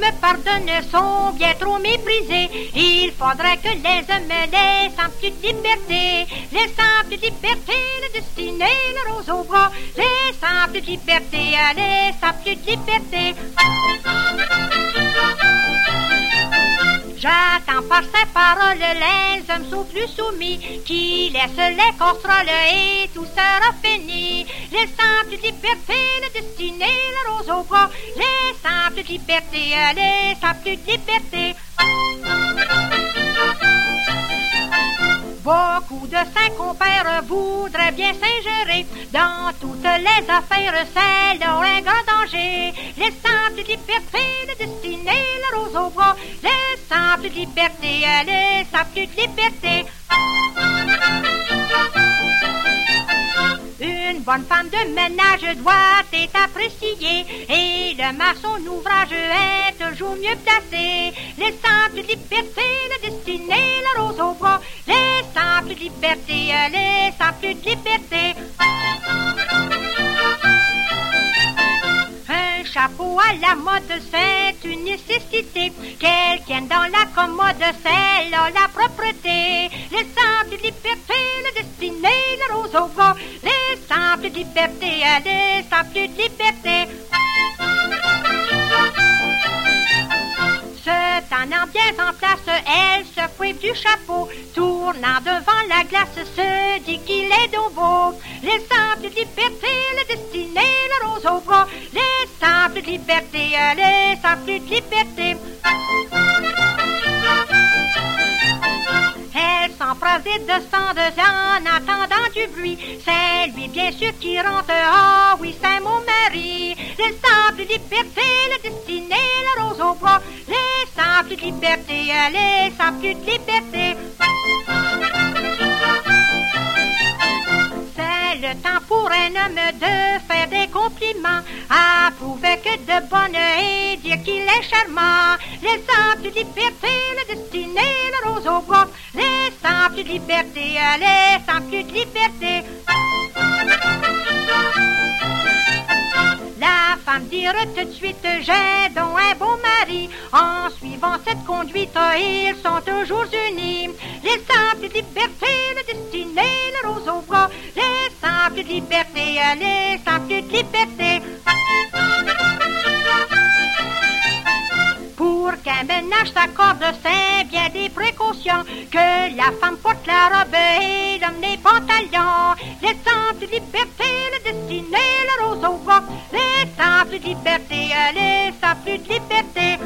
me pardonne, sont bien trop méprisés. Il faudrait que les hommes laissent un peu de liberté. Les simples libertés, le destiné, le rose au bras. Les simples libertés, les simples libertés. J'attends par ces paroles les hommes sont plus soumis, qui laissent les contrôles et tout sera fini. Les simples libertés, le destiné, la rose au bras, les simples libertés, les simples libertés. Beaucoup de saints compères voudraient bien s'ingérer dans toutes les affaires, c'est leur un grand danger. Les simples libertés, le destiné, la rose au bras, les simples libertés, les simples libertés. Bonne femme de ménage doit être appréciée et le maçon ouvrage est toujours mieux placé. Les simples libertés, le destiné, la rose au bras, les simples libertés, les simples libertés. Un chapeau à la mode, c'est une nécessité. Quelqu'un dans la commode, c'est la propreté. Les simples libertés, le destiné, la rose au bras, les simples libertés, les simples libertés. Se tenant bien en place, elle se fouille du chapeau, tournant devant la glace, se dit qu'il est donc beau. Les simples libertés, le destiné, la rose au bras, les simples libertés, les simples libertés. Elle s'empresse de descendre en attendant du bruit. C'est lui bien sûr qui rentre. Ah oui, c'est mon mari. Les simples libertés, le destiné, la rose au bras. Les simples libertés, les simples libertés. C'est le temps pour un homme de faire des compliments, approuver que de bonne et dire qu'il est charmant. Les simples libertés, le destiné, la rose au bois, les simples libertés, les simples libertés. La femme dira tout de suite, j'ai donc un bon mari. En suivant cette conduite, ils sont toujours unis. Les simples libertés, le destiné, le rose au bras. Les simples libertés, les simples libertés. Ménage s'accorde, c'est bien des précautions. Que la femme porte la robe et l'homme les pantalons. Les simples libertés, le destiné, le rose au. Les simples libertés, les simples libertés.